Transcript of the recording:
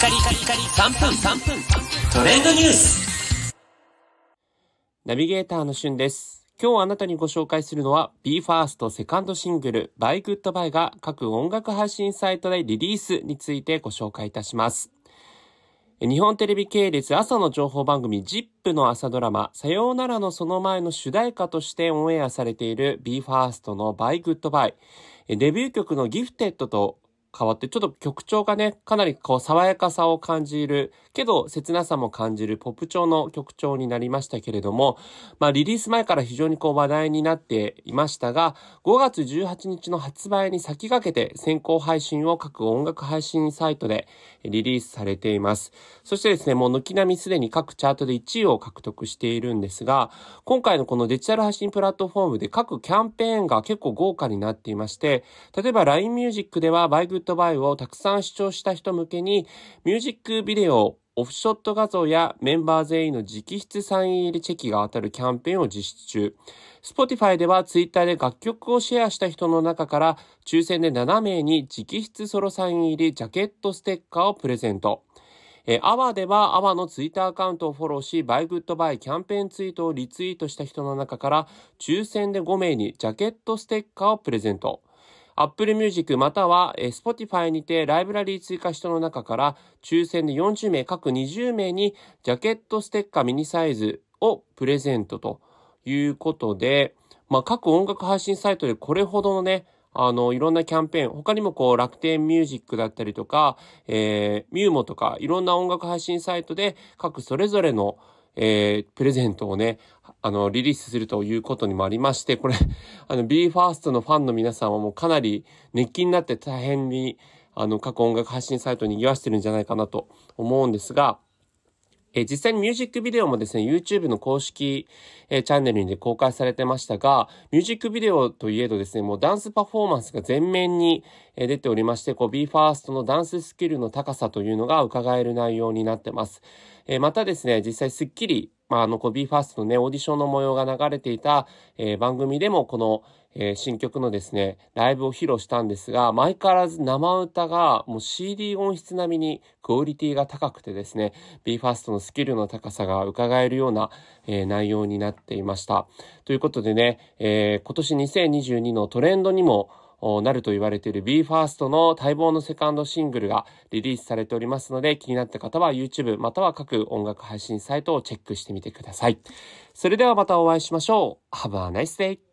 カリカリカリ3分3分トレンドニュースナビゲーターのしゅんです。今日あなたにご紹介するのは BE:FIRST セカンドシングル By Goodbye が各音楽配信サイトでリリースについてご紹介いたします。日本テレビ系列朝の情報番組 ZIP の朝ドラマさようならのその前の主題歌としてオンエアされている BE:FIRST の By Goodbye デビュー曲の Gifted と変わってちょっと曲調がね、かなりこう爽やかさを感じる、けど切なさも感じるポップ調の曲調になりましたけれども、まあリリース前から非常にこう話題になっていましたが、5月18日の発売に先駆けて先行配信を各音楽配信サイトでリリースされています。そしてですね、もう軒並みすでに各チャートで1位を獲得しているんですが、今回のこのデジタル配信プラットフォームで各キャンペーンが結構豪華になっていまして、例えば LINE Music では By Goodbye をたくさん視聴した人向けにミュージックビデオオフショット画像やメンバー全員の直筆サイン入りチェキが当たるキャンペーンを実施中。Spotify では Twitter で楽曲をシェアした人の中から抽選で7名に直筆ソロサイン入りジャケットステッカーをプレゼント。えー、 AWA では AWA のツイッターアカウントをフォローし、 Bye-Good-Bye キャンペーンツイートをリツイートした人の中から、抽選で5名にジャケットステッカーをプレゼント。Apple Music または、え、Spotify にてライブラリー追加人の中から、抽選で40名、各20名にジャケットステッカーミニサイズをプレゼントということで、まあ、各音楽配信サイトでこれほどのね、あの、いろんなキャンペーン、他にもこう、楽天ミュージックだったりとか、えー、ミューモとか、いろんな音楽配信サイトで、各それぞれの、えー、プレゼントをね、あの、リリースするということにもありまして、これ、あの、BE:FIRST のファンの皆さんはもうかなり熱気になって大変に、あの、過去音楽配信サイトに賑わしてるんじゃないかなと思うんですが、え実際にミュージックビデオもですね、YouTube の公式、えチャンネルにで公開されてましたが、ミュージックビデオといえどですね、もうダンスパフォーマンスが全面に、え出ておりまして、こう BE:FIRST のダンススキルの高さというのが伺える内容になってます。えまたですね、実際スッキリ、まあ、あの、こう BE:FIRST のね、オーディションの模様が流れていた、え番組でもこの、えー、新曲のですね、ライブを披露したんですが、相変わらず生歌がもう CD 音質並みにクオリティが高くてですね、BE:FIRST のスキルの高さが伺えるような、えー、内容になっていました。ということでね、えー、今年2022のトレンドにもなると言われている BE:FIRST の待望のセカンドシングルがリリースされておりますので、気になった方は YouTube または各音楽配信サイトをチェックしてみてください。それではまたお会いしましょう。Have a nice day!